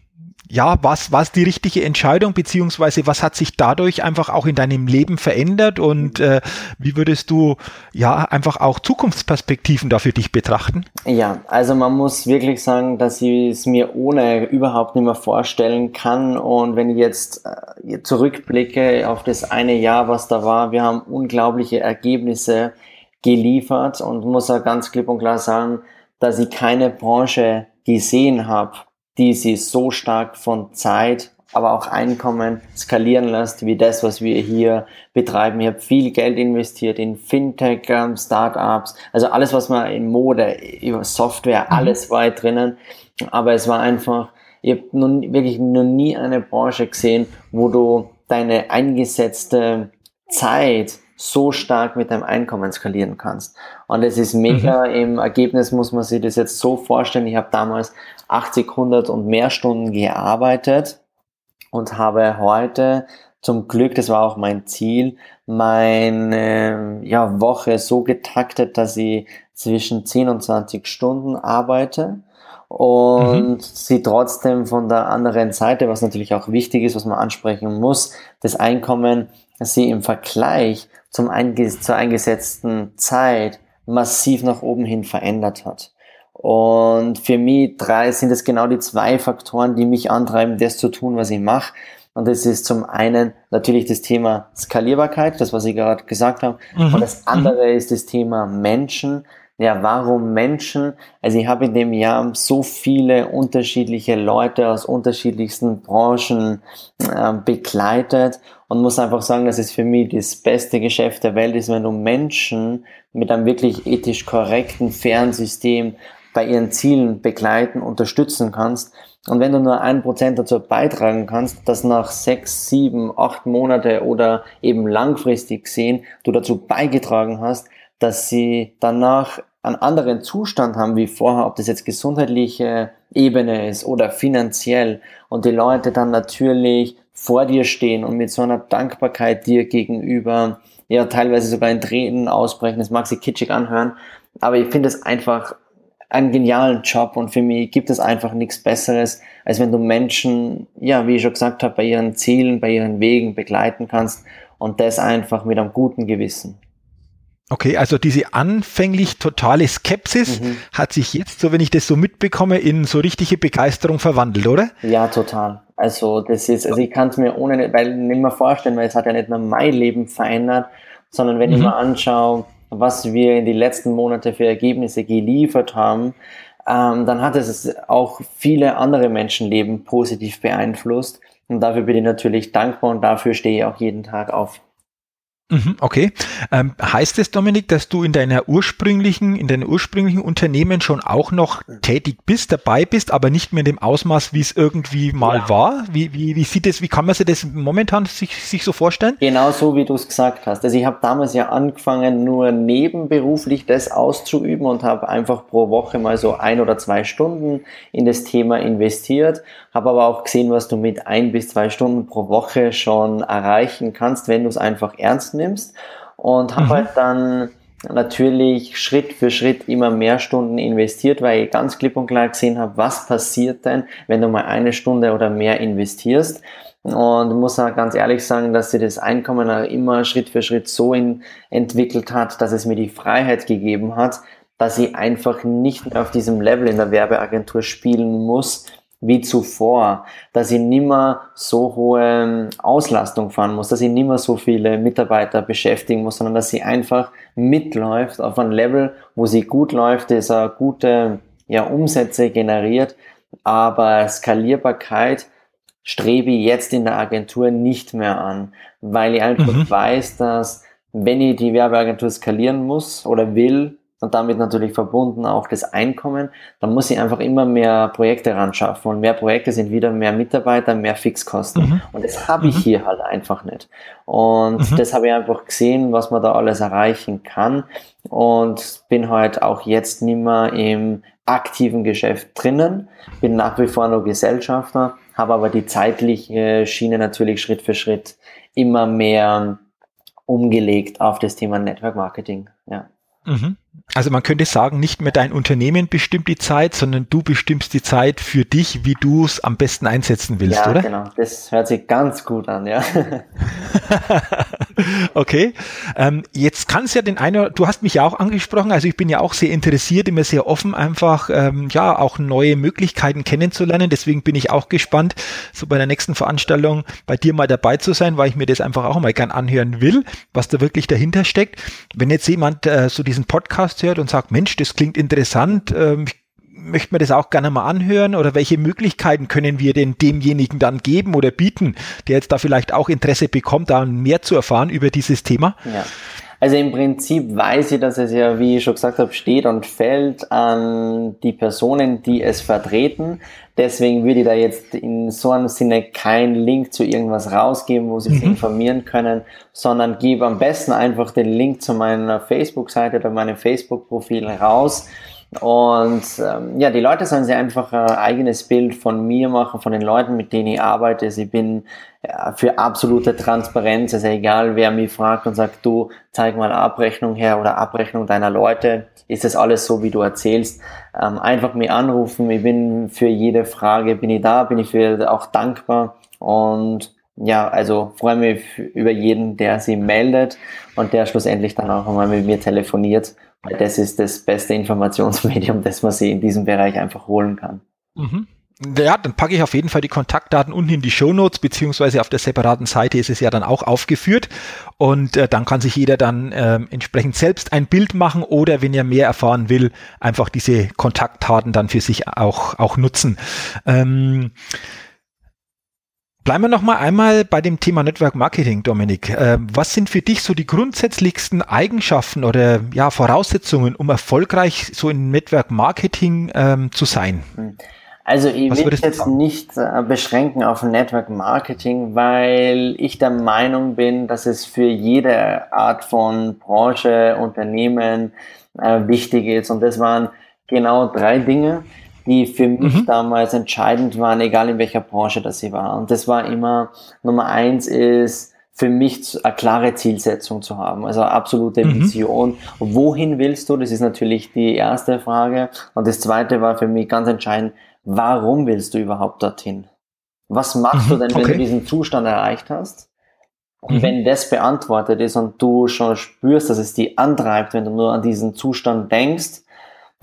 ja, was war die richtige Entscheidung, beziehungsweise was hat sich dadurch einfach auch in deinem Leben verändert? Und äh, wie würdest du ja einfach auch Zukunftsperspektiven da für dich betrachten? Ja, also man muss wirklich sagen, dass ich es mir ohne überhaupt nicht mehr vorstellen kann. Und wenn ich jetzt äh, zurückblicke auf das eine Jahr, was da war, wir haben unglaubliche Ergebnisse geliefert. Und muss auch ganz klipp und klar sagen, dass ich keine Branche gesehen habe, die sie so stark von Zeit, aber auch Einkommen skalieren lässt, wie das, was wir hier betreiben. Ich habe viel Geld investiert in Fintech, ähm, Startups, also alles, was man in Mode, über Software, mhm. alles war drinnen. Aber es war einfach, ich habe nun wirklich noch nie eine Branche gesehen, wo du deine eingesetzte Zeit so stark mit deinem Einkommen skalieren kannst. Und es ist mega, mhm. im Ergebnis muss man sich das jetzt so vorstellen, ich habe damals 80, 100 und mehr Stunden gearbeitet und habe heute zum Glück, das war auch mein Ziel, meine ja, Woche so getaktet, dass ich zwischen 10 und 20 Stunden arbeite und mhm. sie trotzdem von der anderen Seite, was natürlich auch wichtig ist, was man ansprechen muss, das Einkommen sie im Vergleich zum einges zur eingesetzten Zeit massiv nach oben hin verändert hat. Und für mich drei sind es genau die zwei Faktoren, die mich antreiben, das zu tun, was ich mache. Und das ist zum einen natürlich das Thema Skalierbarkeit, das, was ich gerade gesagt habe. Mhm. Und das andere ist das Thema Menschen. Ja, warum Menschen? Also ich habe in dem Jahr so viele unterschiedliche Leute aus unterschiedlichsten Branchen äh, begleitet und muss einfach sagen, dass es für mich das beste Geschäft der Welt ist, wenn du Menschen mit einem wirklich ethisch korrekten, fairen System bei ihren Zielen begleiten, unterstützen kannst. Und wenn du nur ein Prozent dazu beitragen kannst, dass nach sechs, sieben, acht Monate oder eben langfristig sehen, du dazu beigetragen hast, dass sie danach einen anderen Zustand haben wie vorher, ob das jetzt gesundheitliche Ebene ist oder finanziell und die Leute dann natürlich vor dir stehen und mit so einer Dankbarkeit dir gegenüber ja teilweise sogar in Tränen ausbrechen. Das mag sich kitschig anhören, aber ich finde es einfach einen genialen Job und für mich gibt es einfach nichts Besseres, als wenn du Menschen, ja, wie ich schon gesagt habe, bei ihren Zielen, bei ihren Wegen begleiten kannst und das einfach mit einem guten Gewissen. Okay, also diese anfänglich totale Skepsis mhm. hat sich jetzt, so wenn ich das so mitbekomme, in so richtige Begeisterung verwandelt, oder? Ja, total. Also das ist, also ich kann es mir ohne, weil nicht mehr vorstellen, weil es hat ja nicht nur mein Leben verändert, sondern wenn mhm. ich mir anschaue, was wir in die letzten Monate für Ergebnisse geliefert haben, ähm, dann hat es auch viele andere Menschenleben positiv beeinflusst. Und dafür bin ich natürlich dankbar und dafür stehe ich auch jeden Tag auf. Mhm, okay. Ähm, heißt es, Dominik, dass du in deiner ursprünglichen, in deinem ursprünglichen Unternehmen schon auch noch tätig bist, dabei bist, aber nicht mehr in dem Ausmaß, wie es irgendwie mal ja. war? Wie, wie, wie sieht es, wie kann man sich das momentan sich, sich so vorstellen? Genau so, wie du es gesagt hast. Also ich habe damals ja angefangen, nur nebenberuflich das auszuüben und habe einfach pro Woche mal so ein oder zwei Stunden in das Thema investiert, habe aber auch gesehen, was du mit ein bis zwei Stunden pro Woche schon erreichen kannst, wenn du es einfach ernst nimmst und habe mhm. halt dann natürlich Schritt für Schritt immer mehr Stunden investiert, weil ich ganz klipp und klar gesehen habe, was passiert denn, wenn du mal eine Stunde oder mehr investierst. Und muss auch ganz ehrlich sagen, dass sich das Einkommen auch immer Schritt für Schritt so in, entwickelt hat, dass es mir die Freiheit gegeben hat, dass ich einfach nicht mehr auf diesem Level in der Werbeagentur spielen muss, wie zuvor, dass ich nimmer so hohe ähm, Auslastung fahren muss, dass ich nimmer so viele Mitarbeiter beschäftigen muss, sondern dass sie einfach mitläuft auf ein Level, wo sie gut läuft, dass er gute ja, Umsätze generiert, aber Skalierbarkeit strebe ich jetzt in der Agentur nicht mehr an, weil ich einfach mhm. weiß, dass wenn ich die Werbeagentur skalieren muss oder will, und damit natürlich verbunden auch das Einkommen, dann muss ich einfach immer mehr Projekte ran schaffen und mehr Projekte sind wieder mehr Mitarbeiter, mehr Fixkosten mhm. und das habe ich mhm. hier halt einfach nicht und mhm. das habe ich einfach gesehen, was man da alles erreichen kann und bin halt auch jetzt nicht mehr im aktiven Geschäft drinnen, bin nach wie vor nur Gesellschafter, habe aber die zeitliche Schiene natürlich Schritt für Schritt immer mehr umgelegt auf das Thema Network Marketing, ja. Mhm. Also man könnte sagen, nicht mehr dein Unternehmen bestimmt die Zeit, sondern du bestimmst die Zeit für dich, wie du es am besten einsetzen willst, ja, oder? Genau, das hört sich ganz gut an, ja. [laughs] okay. Ähm, jetzt kann es ja den einen, du hast mich ja auch angesprochen, also ich bin ja auch sehr interessiert, immer sehr offen, einfach ähm, ja auch neue Möglichkeiten kennenzulernen. Deswegen bin ich auch gespannt, so bei der nächsten Veranstaltung bei dir mal dabei zu sein, weil ich mir das einfach auch mal gern anhören will, was da wirklich dahinter steckt. Wenn jetzt jemand äh, so diesen Podcast Podcast hört und sagt, Mensch, das klingt interessant, ähm, ich möchte mir das auch gerne mal anhören oder welche Möglichkeiten können wir denn demjenigen dann geben oder bieten, der jetzt da vielleicht auch Interesse bekommt, da mehr zu erfahren über dieses Thema? Ja. Also im Prinzip weiß ich, dass es ja, wie ich schon gesagt habe, steht und fällt an die Personen, die es vertreten. Deswegen würde ich da jetzt in so einem Sinne keinen Link zu irgendwas rausgeben, wo sie sich mhm. informieren können, sondern gebe am besten einfach den Link zu meiner Facebook-Seite oder meinem Facebook-Profil raus Und ähm, ja, die Leute sollen sich einfach ein eigenes Bild von mir machen, von den Leuten, mit denen ich arbeite. Ich bin ja, für absolute Transparenz. Also egal, wer mich fragt und sagt, du zeig mal Abrechnung her oder Abrechnung deiner Leute, ist das alles so, wie du erzählst. Ähm, einfach mir anrufen. Ich bin für jede Frage, bin ich da, bin ich für auch dankbar. Und ja, also freue mich über jeden, der sie meldet und der schlussendlich dann auch einmal mit mir telefoniert das ist das beste Informationsmedium, das man sich in diesem Bereich einfach holen kann. Mhm. Ja, dann packe ich auf jeden Fall die Kontaktdaten unten in die Show Notes, beziehungsweise auf der separaten Seite ist es ja dann auch aufgeführt. Und äh, dann kann sich jeder dann äh, entsprechend selbst ein Bild machen oder wenn er mehr erfahren will, einfach diese Kontaktdaten dann für sich auch, auch nutzen. Ähm, Bleiben wir noch mal einmal bei dem Thema Network Marketing, Dominik. Äh, was sind für dich so die grundsätzlichsten Eigenschaften oder ja, Voraussetzungen, um erfolgreich so in Network Marketing ähm, zu sein? Hm. Also ich will jetzt sagen? nicht äh, beschränken auf Network Marketing, weil ich der Meinung bin, dass es für jede Art von Branche, Unternehmen äh, wichtig ist. Und das waren genau drei Dinge die für mich mhm. damals entscheidend waren, egal in welcher Branche das sie war. Und das war immer, Nummer eins ist, für mich eine klare Zielsetzung zu haben, also absolute mhm. Vision. Wohin willst du? Das ist natürlich die erste Frage. Und das zweite war für mich ganz entscheidend, warum willst du überhaupt dorthin? Was machst mhm. du denn, wenn okay. du diesen Zustand erreicht hast? Und mhm. wenn das beantwortet ist und du schon spürst, dass es dich antreibt, wenn du nur an diesen Zustand denkst,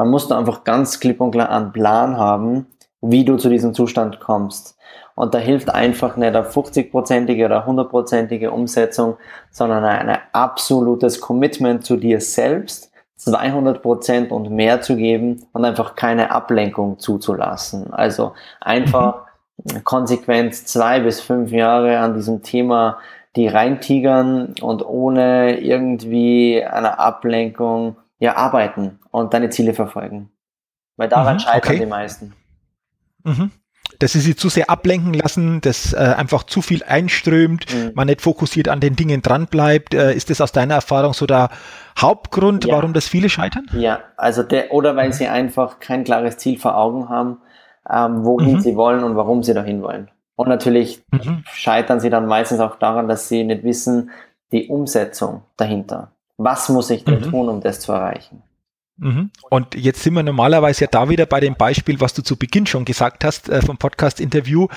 dann musst du einfach ganz klipp und klar einen Plan haben, wie du zu diesem Zustand kommst. Und da hilft einfach nicht eine 50-prozentige oder 100-prozentige Umsetzung, sondern ein absolutes Commitment zu dir selbst, 200 Prozent und mehr zu geben und einfach keine Ablenkung zuzulassen. Also einfach mhm. konsequent zwei bis fünf Jahre an diesem Thema die reintigern und ohne irgendwie eine Ablenkung ja, arbeiten und deine Ziele verfolgen. Weil daran mhm, scheitern okay. die meisten. Mhm. Dass sie sich zu sehr ablenken lassen, dass äh, einfach zu viel einströmt, mhm. man nicht fokussiert an den Dingen dran bleibt. Äh, ist das aus deiner Erfahrung so der Hauptgrund, ja. warum das viele scheitern? Ja, also der, oder weil sie einfach kein klares Ziel vor Augen haben, ähm, wohin mhm. sie wollen und warum sie dahin wollen. Und natürlich mhm. scheitern sie dann meistens auch daran, dass sie nicht wissen, die Umsetzung dahinter. Was muss ich denn mhm. tun, um das zu erreichen? Mhm. Und jetzt sind wir normalerweise ja da wieder bei dem Beispiel, was du zu Beginn schon gesagt hast äh, vom Podcast-Interview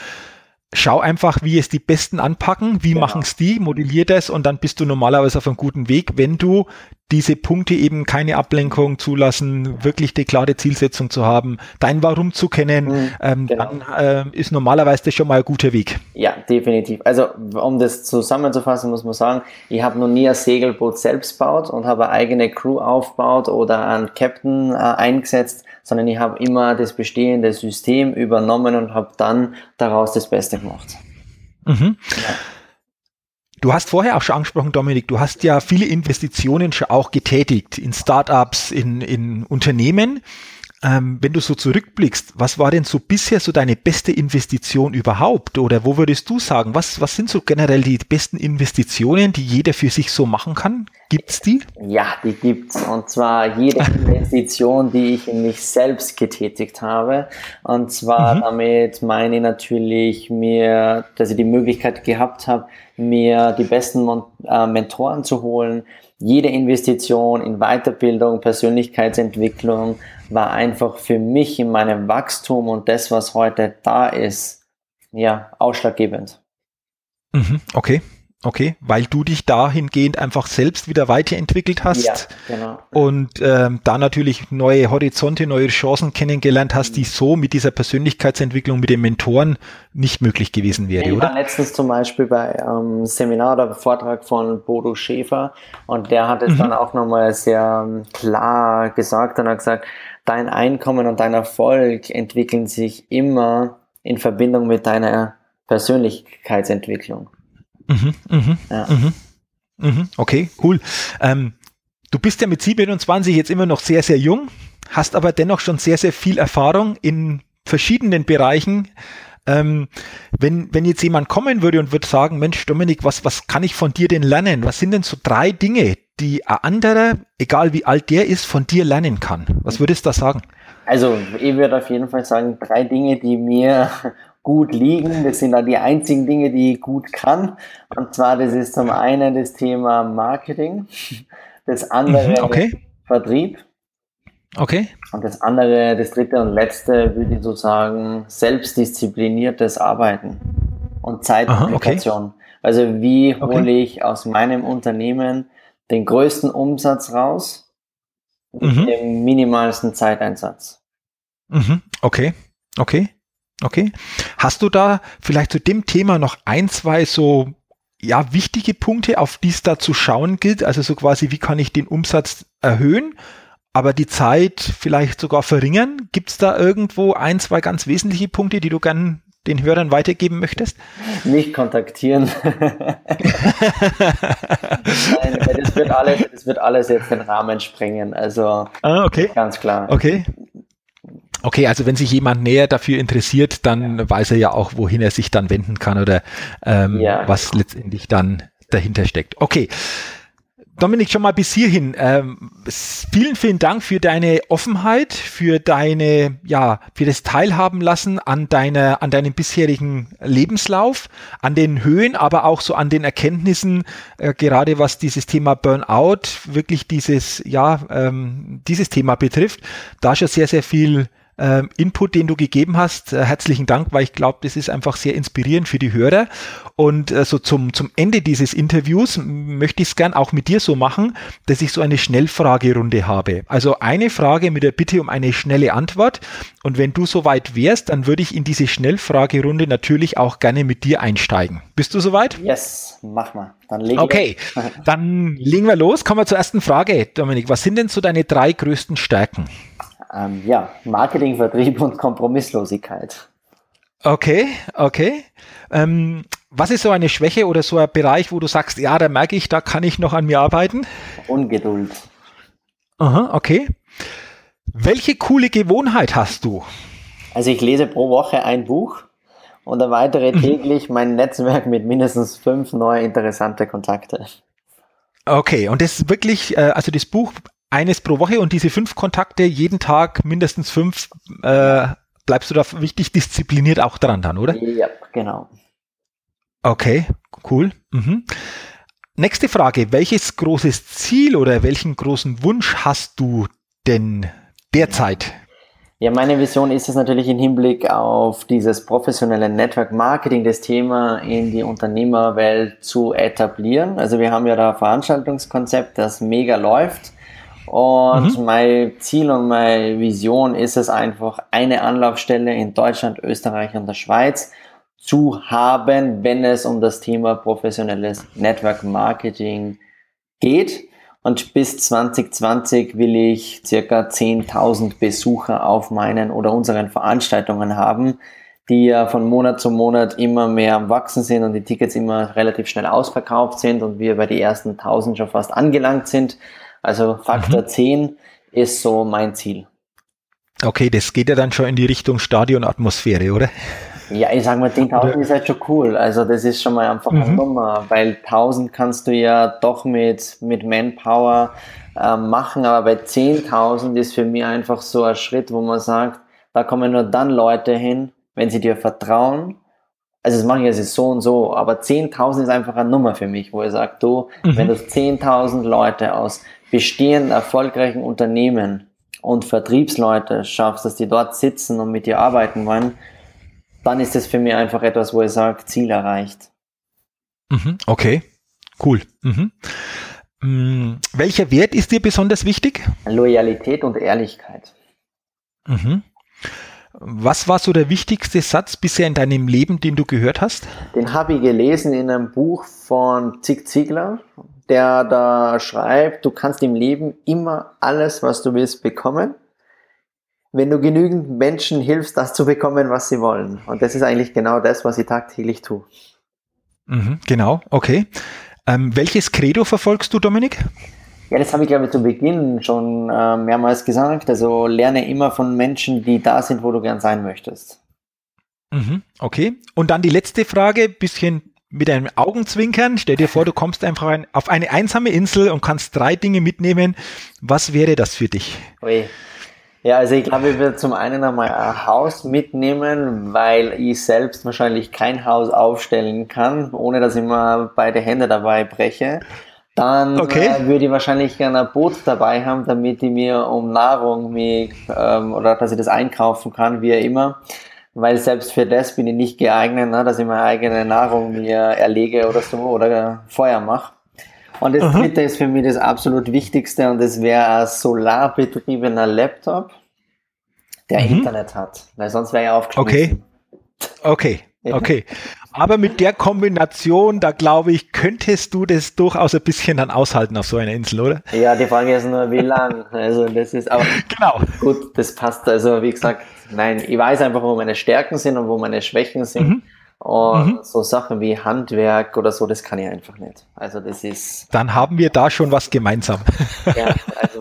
schau einfach, wie es die Besten anpacken, wie genau. machen es die, modellier das und dann bist du normalerweise auf einem guten Weg, wenn du diese Punkte eben keine Ablenkung zulassen, wirklich die klare Zielsetzung zu haben, dein Warum zu kennen, mhm, ähm, genau. dann äh, ist normalerweise das schon mal ein guter Weg. Ja, definitiv. Also um das zusammenzufassen, muss man sagen, ich habe noch nie ein Segelboot selbst gebaut und habe eine eigene Crew aufgebaut oder einen Captain äh, eingesetzt, sondern ich habe immer das bestehende System übernommen und habe dann daraus das Beste gemacht. Mhm. Ja. Du hast vorher auch schon angesprochen, Dominik, du hast ja viele Investitionen schon auch getätigt in Startups, in, in Unternehmen. Ähm, wenn du so zurückblickst, was war denn so bisher so deine beste Investition überhaupt? Oder wo würdest du sagen, was, was sind so generell die besten Investitionen, die jeder für sich so machen kann? Gibt's die? Ja, die gibt's. Und zwar jede [laughs] Investition, die ich in mich selbst getätigt habe. Und zwar mhm. damit meine ich natürlich mir, dass ich die Möglichkeit gehabt habe, mir die besten äh, Mentoren zu holen. Jede Investition in Weiterbildung, Persönlichkeitsentwicklung, war einfach für mich in meinem Wachstum und das, was heute da ist, ja, ausschlaggebend. Mhm, okay. Okay, weil du dich dahingehend einfach selbst wieder weiterentwickelt hast ja, genau. und ähm, da natürlich neue Horizonte, neue Chancen kennengelernt hast, die so mit dieser Persönlichkeitsentwicklung, mit den Mentoren nicht möglich gewesen wäre, ich oder? war letztens zum Beispiel bei einem Seminar oder Vortrag von Bodo Schäfer und der hat es mhm. dann auch nochmal sehr ähm, klar gesagt und hat gesagt, dein Einkommen und dein Erfolg entwickeln sich immer in Verbindung mit deiner Persönlichkeitsentwicklung. Mhm, mhm, ja. mhm, mhm, okay, cool. Ähm, du bist ja mit 27 jetzt immer noch sehr, sehr jung, hast aber dennoch schon sehr, sehr viel Erfahrung in verschiedenen Bereichen. Ähm, wenn, wenn jetzt jemand kommen würde und würde sagen, Mensch, Dominik, was, was kann ich von dir denn lernen? Was sind denn so drei Dinge, die ein anderer, egal wie alt der ist, von dir lernen kann? Was würdest du da sagen? Also, ich würde auf jeden Fall sagen, drei Dinge, die mir gut liegen. Das sind dann die einzigen Dinge, die ich gut kann. Und zwar, das ist zum einen das Thema Marketing, das andere Mhm, okay. Vertrieb. Okay. Und das andere, das dritte und letzte, würde ich so sagen, selbstdiszipliniertes Arbeiten und Zeitaplikation. Okay. Also wie hole okay. ich aus meinem Unternehmen den größten Umsatz raus mit mhm. dem minimalsten Zeiteinsatz. Mhm. Okay, okay, okay. Hast du da vielleicht zu dem Thema noch ein, zwei so ja, wichtige Punkte, auf die es da zu schauen gilt? Also so quasi, wie kann ich den Umsatz erhöhen? aber die Zeit vielleicht sogar verringern? Gibt es da irgendwo ein, zwei ganz wesentliche Punkte, die du gern den Hörern weitergeben möchtest? Nicht kontaktieren. [laughs] Nein, das wird, alles, das wird alles jetzt den Rahmen sprengen. Also ah, okay. ganz klar. Okay. Okay, also wenn sich jemand näher dafür interessiert, dann ja. weiß er ja auch, wohin er sich dann wenden kann oder ähm, ja. was letztendlich dann dahinter steckt. Okay. Dominik, schon mal bis hierhin. Ähm, vielen, vielen Dank für deine Offenheit, für deine, ja, für das Teilhaben lassen an deiner, an deinem bisherigen Lebenslauf, an den Höhen, aber auch so an den Erkenntnissen, äh, gerade was dieses Thema Burnout, wirklich dieses, ja, ähm, dieses Thema betrifft. Da schon sehr, sehr viel ähm, Input, den du gegeben hast. Äh, herzlichen Dank, weil ich glaube, das ist einfach sehr inspirierend für die Hörer. Und äh, so zum, zum Ende dieses Interviews möchte ich es gern auch mit dir so machen, dass ich so eine Schnellfragerunde habe. Also eine Frage mit der Bitte um eine schnelle Antwort. Und wenn du soweit wärst, dann würde ich in diese Schnellfragerunde natürlich auch gerne mit dir einsteigen. Bist du soweit? Yes, mach mal. Dann legen okay, wir. [laughs] dann legen wir los. Kommen wir zur ersten Frage, Dominik. Was sind denn so deine drei größten Stärken? Ähm, ja, Marketing, Vertrieb und Kompromisslosigkeit. Okay, okay. Ähm, was ist so eine Schwäche oder so ein Bereich, wo du sagst, ja, da merke ich, da kann ich noch an mir arbeiten? Ungeduld. Aha, okay. Welche coole Gewohnheit hast du? Also ich lese pro Woche ein Buch und erweitere mhm. täglich mein Netzwerk mit mindestens fünf neue interessante Kontakte. Okay, und das ist wirklich, äh, also das Buch eines pro Woche und diese fünf Kontakte jeden Tag mindestens fünf, äh, bleibst du da wichtig diszipliniert auch dran dann, oder? Ja, genau. Okay, cool. Mhm. Nächste Frage. Welches großes Ziel oder welchen großen Wunsch hast du denn derzeit? Ja, meine Vision ist es natürlich im Hinblick auf dieses professionelle Network Marketing, das Thema in die Unternehmerwelt zu etablieren. Also wir haben ja da ein Veranstaltungskonzept, das mega läuft. Und mhm. mein Ziel und meine Vision ist es einfach, eine Anlaufstelle in Deutschland, Österreich und der Schweiz zu haben, wenn es um das Thema professionelles Network Marketing geht. Und bis 2020 will ich circa 10.000 Besucher auf meinen oder unseren Veranstaltungen haben, die ja von Monat zu Monat immer mehr am Wachsen sind und die Tickets immer relativ schnell ausverkauft sind und wir bei den ersten 1000 schon fast angelangt sind. Also Faktor mhm. 10 ist so mein Ziel. Okay, das geht ja dann schon in die Richtung Stadionatmosphäre, oder? Ja, ich sag mal, 10.000 ist halt schon cool. Also das ist schon mal einfach mhm. eine Nummer, weil 1000 kannst du ja doch mit, mit Manpower äh, machen, aber bei 10.000 ist für mich einfach so ein Schritt, wo man sagt, da kommen nur dann Leute hin, wenn sie dir vertrauen. Also das mache ich jetzt so und so, aber 10.000 ist einfach eine Nummer für mich, wo ich sage, du, mhm. wenn du 10.000 Leute aus bestehenden erfolgreichen Unternehmen und Vertriebsleute schaffst, dass die dort sitzen und mit dir arbeiten wollen, dann ist das für mich einfach etwas, wo ich sage, Ziel erreicht. Mhm, okay, cool. Mhm. Mhm. Welcher Wert ist dir besonders wichtig? Loyalität und Ehrlichkeit. Mhm. Was war so der wichtigste Satz bisher in deinem Leben, den du gehört hast? Den habe ich gelesen in einem Buch von Zig Ziglar der da schreibt, du kannst im Leben immer alles, was du willst, bekommen, wenn du genügend Menschen hilfst, das zu bekommen, was sie wollen. Und das ist eigentlich genau das, was ich tagtäglich tue. Mhm, genau, okay. Ähm, welches Credo verfolgst du, Dominik? Ja, das habe ich, glaube ich, zu Beginn schon äh, mehrmals gesagt. Also lerne immer von Menschen, die da sind, wo du gern sein möchtest. Mhm, okay. Und dann die letzte Frage, bisschen mit einem Augenzwinkern. Stell dir vor, du kommst einfach ein, auf eine einsame Insel und kannst drei Dinge mitnehmen. Was wäre das für dich? Ui. Ja, also ich glaube, ich würde zum einen einmal ein Haus mitnehmen, weil ich selbst wahrscheinlich kein Haus aufstellen kann, ohne dass ich mal beide Hände dabei breche. Dann okay. äh, würde ich wahrscheinlich gerne ein Boot dabei haben, damit ich mir um Nahrung mich, ähm, oder dass ich das einkaufen kann, wie immer. Weil selbst für das bin ich nicht geeignet, ne, dass ich meine eigene Nahrung mir erlege oder so oder Feuer mache. Und das Aha. dritte ist für mich das absolut Wichtigste und das wäre ein solarbetriebener Laptop, der mhm. Internet hat. Weil sonst wäre er aufgeschmissen. Okay. Okay. Okay. Aber mit der Kombination, da glaube ich, könntest du das durchaus ein bisschen dann aushalten auf so einer Insel, oder? Ja, die Frage ist nur, wie lang. Also das ist aber [laughs] genau. gut, das passt. Also wie gesagt, nein, ich weiß einfach, wo meine Stärken sind und wo meine Schwächen sind. Mhm. Und mhm. so Sachen wie Handwerk oder so, das kann ich einfach nicht. Also das ist. Dann haben wir da schon was gemeinsam. [laughs] Ja, also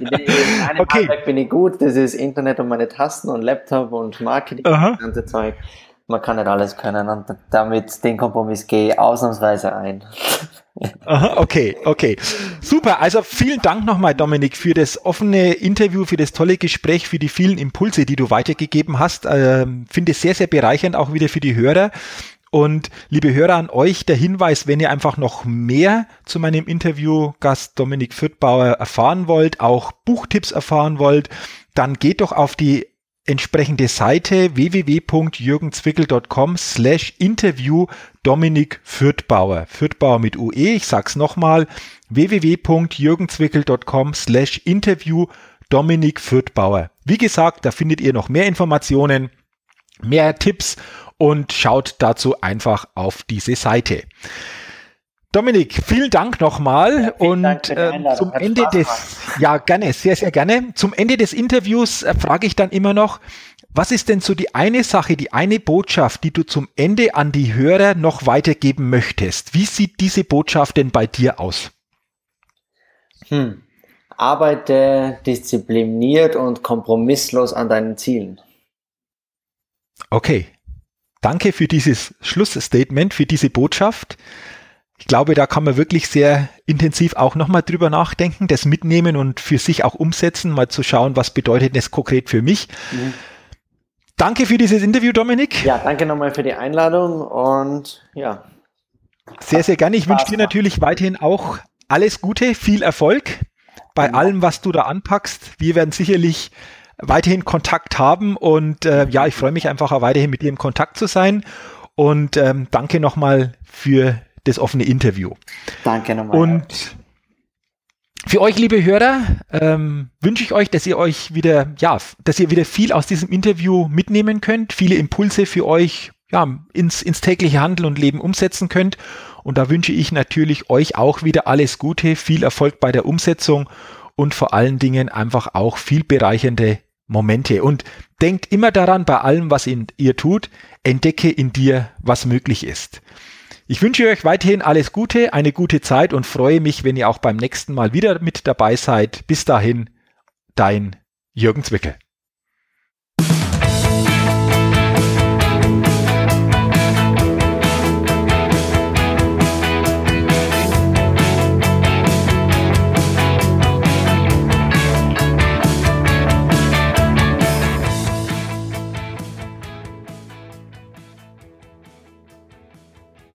in einem okay. Handwerk bin ich gut, das ist Internet und meine Tasten und Laptop und Marketing und das ganze Zeug man kann nicht alles können und damit den Kompromiss gehe ich ausnahmsweise ein. Aha, okay, okay. Super. Also vielen Dank nochmal, Dominik, für das offene Interview, für das tolle Gespräch, für die vielen Impulse, die du weitergegeben hast. Ähm, Finde es sehr, sehr bereichernd, auch wieder für die Hörer. Und liebe Hörer an euch, der Hinweis, wenn ihr einfach noch mehr zu meinem Interviewgast Dominik Fürthbauer erfahren wollt, auch Buchtipps erfahren wollt, dann geht doch auf die entsprechende Seite www.jürgenzwickel.com slash interview Dominik Fürthbauer. Fürthbauer mit UE, ich sag's nochmal, www.jürgenzwickel.com slash interview Dominik Fürthbauer. Wie gesagt, da findet ihr noch mehr Informationen, mehr Tipps und schaut dazu einfach auf diese Seite. Dominik, vielen Dank nochmal ja, und Dank äh, zum Hat Ende des, ja gerne, sehr, sehr gerne. Zum Ende des Interviews äh, frage ich dann immer noch, was ist denn so die eine Sache, die eine Botschaft, die du zum Ende an die Hörer noch weitergeben möchtest? Wie sieht diese Botschaft denn bei dir aus? Hm. Arbeite diszipliniert und kompromisslos an deinen Zielen. Okay. Danke für dieses Schlussstatement, für diese Botschaft ich glaube, da kann man wirklich sehr intensiv auch nochmal drüber nachdenken, das mitnehmen und für sich auch umsetzen, mal zu schauen, was bedeutet das konkret für mich. Mhm. Danke für dieses Interview, Dominik. Ja, danke nochmal für die Einladung und ja. Sehr, sehr gerne. Ich wünsche dir natürlich weiterhin auch alles Gute, viel Erfolg bei ja. allem, was du da anpackst. Wir werden sicherlich weiterhin Kontakt haben und äh, ja, ich freue mich einfach auch weiterhin mit dir im Kontakt zu sein. Und ähm, danke nochmal für das offene Interview. Danke nochmal. Und für euch, liebe Hörer, ähm, wünsche ich euch, dass ihr euch wieder, ja, dass ihr wieder viel aus diesem Interview mitnehmen könnt, viele Impulse für euch ja, ins, ins tägliche Handeln und Leben umsetzen könnt. Und da wünsche ich natürlich euch auch wieder alles Gute, viel Erfolg bei der Umsetzung und vor allen Dingen einfach auch viel bereichernde Momente. Und denkt immer daran, bei allem, was ihr tut, entdecke in dir, was möglich ist. Ich wünsche euch weiterhin alles Gute, eine gute Zeit und freue mich, wenn ihr auch beim nächsten Mal wieder mit dabei seid. Bis dahin, dein Jürgen Zwickel.